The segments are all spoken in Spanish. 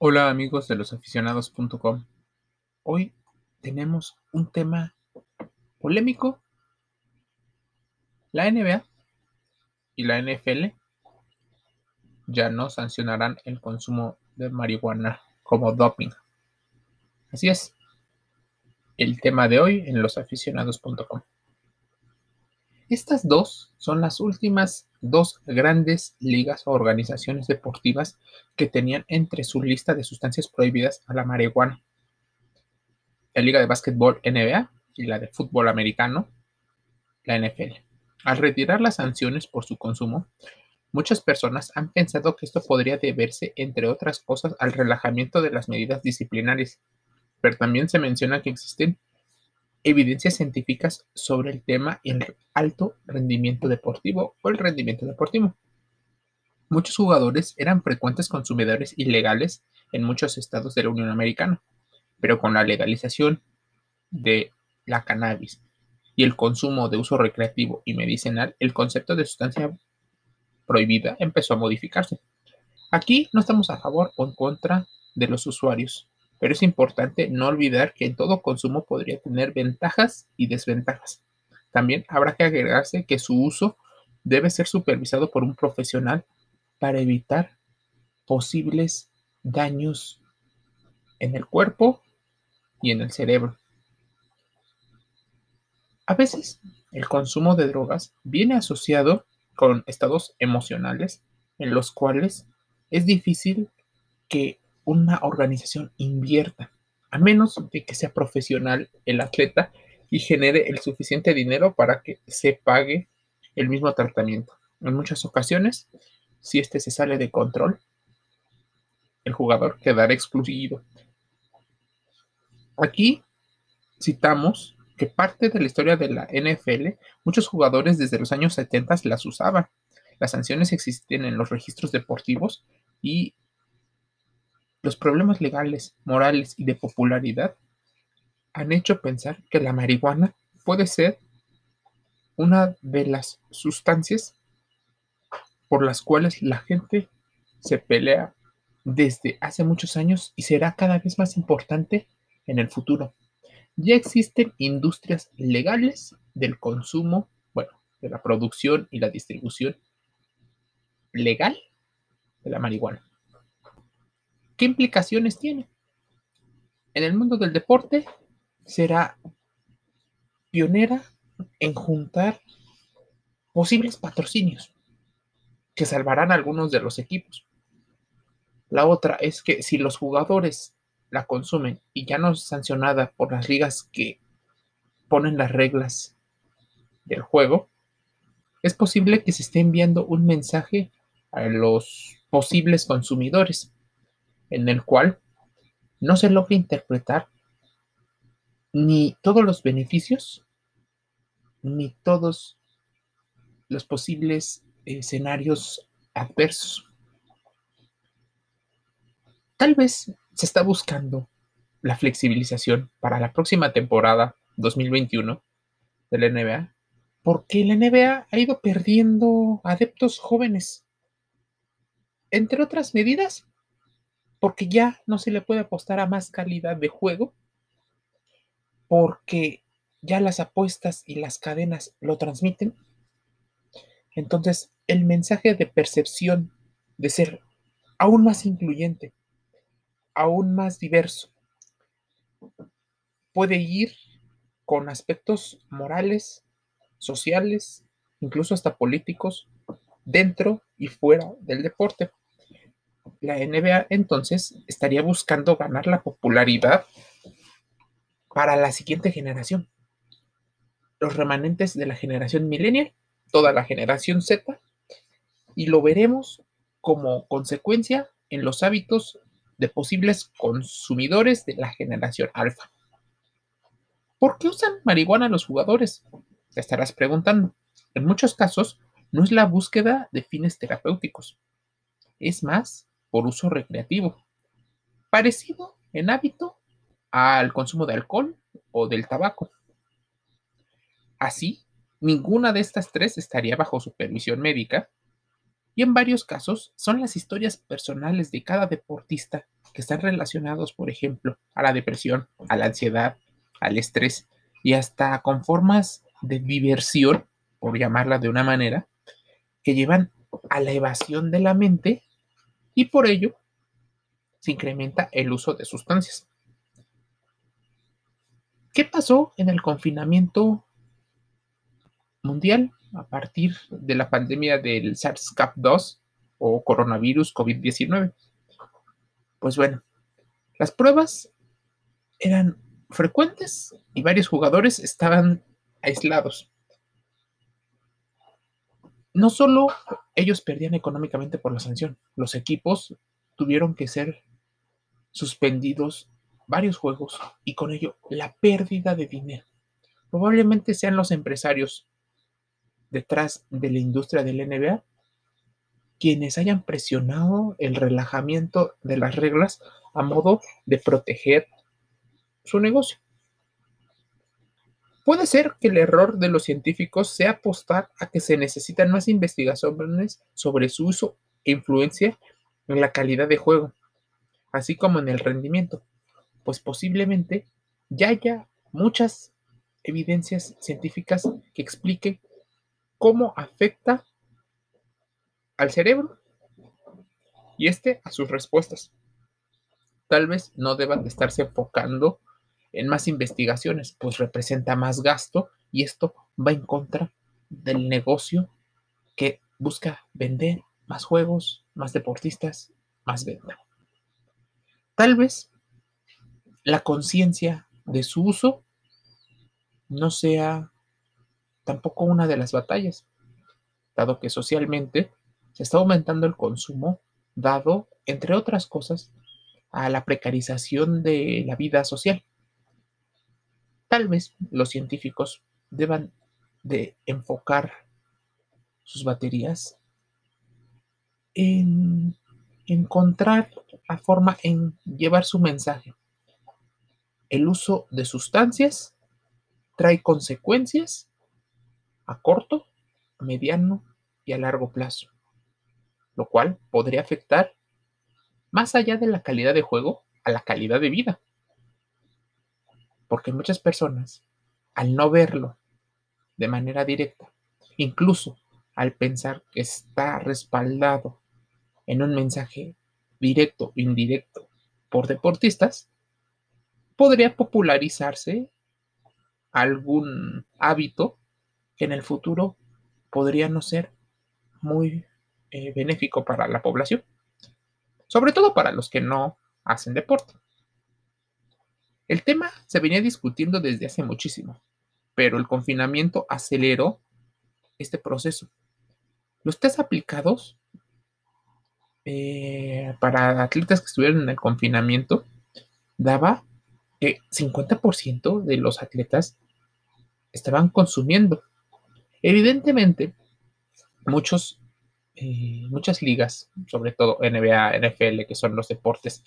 Hola amigos de losaficionados.com. Hoy tenemos un tema polémico. La NBA y la NFL ya no sancionarán el consumo de marihuana como doping. Así es. El tema de hoy en losaficionados.com. Estas dos son las últimas dos grandes ligas o organizaciones deportivas que tenían entre su lista de sustancias prohibidas a la marihuana. La Liga de Básquetbol NBA y la de Fútbol Americano, la NFL. Al retirar las sanciones por su consumo, muchas personas han pensado que esto podría deberse, entre otras cosas, al relajamiento de las medidas disciplinarias, pero también se menciona que existen evidencias científicas sobre el tema y el alto rendimiento deportivo o el rendimiento deportivo. Muchos jugadores eran frecuentes consumidores ilegales en muchos estados de la Unión Americana, pero con la legalización de la cannabis y el consumo de uso recreativo y medicinal, el concepto de sustancia prohibida empezó a modificarse. Aquí no estamos a favor o en contra de los usuarios, pero es importante no olvidar que todo consumo podría tener ventajas y desventajas. También habrá que agregarse que su uso debe ser supervisado por un profesional para evitar posibles daños en el cuerpo y en el cerebro. A veces el consumo de drogas viene asociado con estados emocionales en los cuales es difícil que una organización invierta, a menos de que sea profesional el atleta y genere el suficiente dinero para que se pague el mismo tratamiento. En muchas ocasiones, si este se sale de control, el jugador quedará excluido. Aquí citamos que parte de la historia de la NFL, muchos jugadores desde los años 70 las usaban. Las sanciones existen en los registros deportivos y los problemas legales, morales y de popularidad han hecho pensar que la marihuana puede ser una de las sustancias por las cuales la gente se pelea desde hace muchos años y será cada vez más importante en el futuro. Ya existen industrias legales del consumo, bueno, de la producción y la distribución legal de la marihuana. ¿Qué implicaciones tiene? En el mundo del deporte será pionera en juntar posibles patrocinios que salvarán a algunos de los equipos. La otra es que si los jugadores la consumen y ya no es sancionada por las ligas que ponen las reglas del juego, es posible que se esté enviando un mensaje a los posibles consumidores en el cual no se logra interpretar ni todos los beneficios, ni todos los posibles escenarios adversos. Tal vez se está buscando la flexibilización para la próxima temporada 2021 de la NBA, porque la NBA ha ido perdiendo adeptos jóvenes. Entre otras medidas, porque ya no se le puede apostar a más calidad de juego, porque ya las apuestas y las cadenas lo transmiten. Entonces, el mensaje de percepción de ser aún más incluyente, aún más diverso, puede ir con aspectos morales, sociales, incluso hasta políticos, dentro y fuera del deporte la NBA entonces estaría buscando ganar la popularidad para la siguiente generación. Los remanentes de la generación millennial, toda la generación Z, y lo veremos como consecuencia en los hábitos de posibles consumidores de la generación alfa. ¿Por qué usan marihuana los jugadores? Te estarás preguntando. En muchos casos, no es la búsqueda de fines terapéuticos. Es más por uso recreativo, parecido en hábito al consumo de alcohol o del tabaco. Así, ninguna de estas tres estaría bajo supervisión médica Y en varios casos son las historias personales de cada deportista que están relacionados, por ejemplo, a la depresión, a la ansiedad, al estrés y hasta con formas de diversión, por llamarla de una manera, que llevan a la evasión de la mente y por ello se incrementa el uso de sustancias. ¿Qué pasó en el confinamiento mundial a partir de la pandemia del SARS-CoV-2 o coronavirus COVID-19? Pues bueno, las pruebas eran frecuentes y varios jugadores estaban aislados. No solo ellos perdían económicamente por la sanción, los equipos tuvieron que ser suspendidos varios juegos y con ello la pérdida de dinero. Probablemente sean los empresarios detrás de la industria del NBA quienes hayan presionado el relajamiento de las reglas a modo de proteger su negocio. Puede ser que el error de los científicos sea apostar a que se necesitan más investigaciones sobre su uso e influencia en la calidad de juego, así como en el rendimiento, pues posiblemente ya haya muchas evidencias científicas que expliquen cómo afecta al cerebro y este a sus respuestas. Tal vez no deban de estarse enfocando en más investigaciones, pues representa más gasto y esto va en contra del negocio que busca vender más juegos, más deportistas, más venta. Tal vez la conciencia de su uso no sea tampoco una de las batallas, dado que socialmente se está aumentando el consumo, dado, entre otras cosas, a la precarización de la vida social. Tal vez los científicos deban de enfocar sus baterías en encontrar la forma en llevar su mensaje. El uso de sustancias trae consecuencias a corto, mediano y a largo plazo, lo cual podría afectar más allá de la calidad de juego a la calidad de vida. Porque muchas personas, al no verlo de manera directa, incluso al pensar que está respaldado en un mensaje directo o indirecto por deportistas, podría popularizarse algún hábito que en el futuro podría no ser muy eh, benéfico para la población, sobre todo para los que no hacen deporte. El tema se venía discutiendo desde hace muchísimo, pero el confinamiento aceleró este proceso. Los test aplicados eh, para atletas que estuvieron en el confinamiento daba que 50% de los atletas estaban consumiendo. Evidentemente, muchos, eh, muchas ligas, sobre todo NBA, NFL, que son los deportes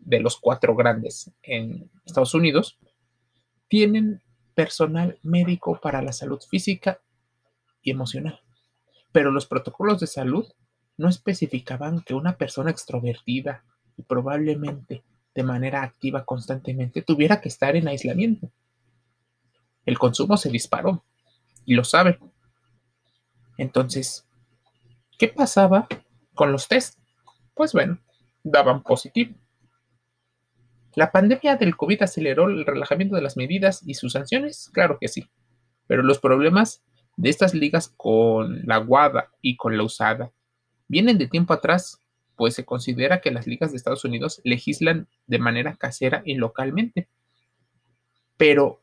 de los cuatro grandes en Estados Unidos, tienen personal médico para la salud física y emocional. Pero los protocolos de salud no especificaban que una persona extrovertida y probablemente de manera activa constantemente tuviera que estar en aislamiento. El consumo se disparó y lo sabe. Entonces, ¿qué pasaba con los test? Pues bueno, daban positivo. ¿La pandemia del COVID aceleró el relajamiento de las medidas y sus sanciones? Claro que sí. Pero los problemas de estas ligas con la guada y con la usada vienen de tiempo atrás, pues se considera que las ligas de Estados Unidos legislan de manera casera y localmente. Pero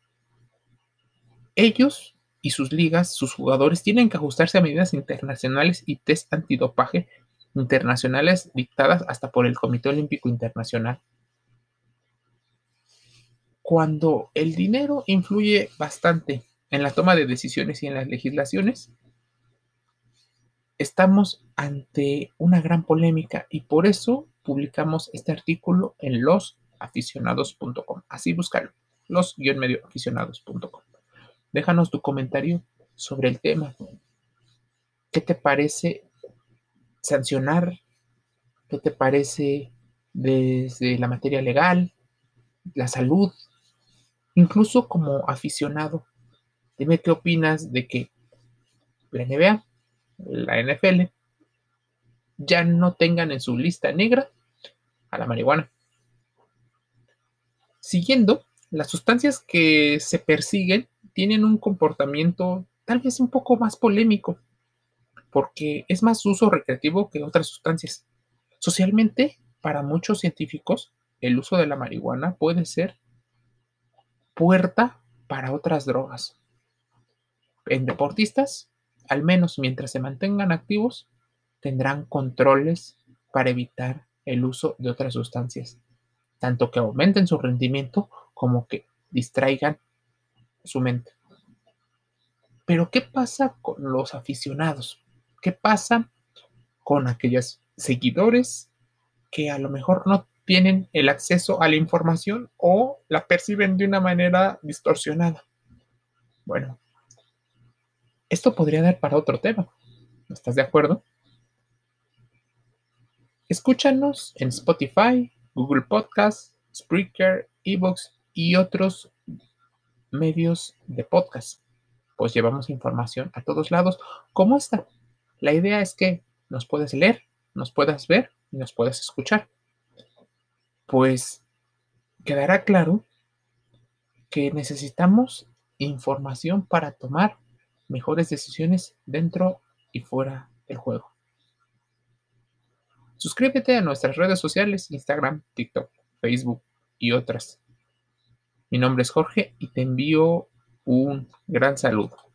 ellos y sus ligas, sus jugadores, tienen que ajustarse a medidas internacionales y test antidopaje internacionales dictadas hasta por el Comité Olímpico Internacional cuando el dinero influye bastante en la toma de decisiones y en las legislaciones, estamos ante una gran polémica y por eso publicamos este artículo en losaficionados.com. Así búscalo, los-medioaficionados.com. Déjanos tu comentario sobre el tema. ¿Qué te parece sancionar, ¿qué te parece desde la materia legal, la salud, incluso como aficionado? Dime qué opinas de que la NBA, la NFL, ya no tengan en su lista negra a la marihuana. Siguiendo, las sustancias que se persiguen tienen un comportamiento tal vez un poco más polémico, porque es más uso recreativo que otras sustancias. Socialmente, para muchos científicos, el uso de la marihuana puede ser puerta para otras drogas. En deportistas, al menos mientras se mantengan activos, tendrán controles para evitar el uso de otras sustancias, tanto que aumenten su rendimiento como que distraigan su mente. Pero ¿qué pasa con los aficionados? ¿Qué pasa con aquellos seguidores que a lo mejor no tienen el acceso a la información o la perciben de una manera distorsionada? Bueno, esto podría dar para otro tema. ¿Estás de acuerdo? Escúchanos en Spotify, Google Podcasts, Spreaker, Evox y otros medios de podcast. Pues llevamos información a todos lados como esta. La idea es que nos puedes leer, nos puedas ver y nos puedas escuchar. Pues quedará claro que necesitamos información para tomar mejores decisiones dentro y fuera del juego. Suscríbete a nuestras redes sociales, Instagram, TikTok, Facebook y otras. Mi nombre es Jorge y te envío un gran saludo.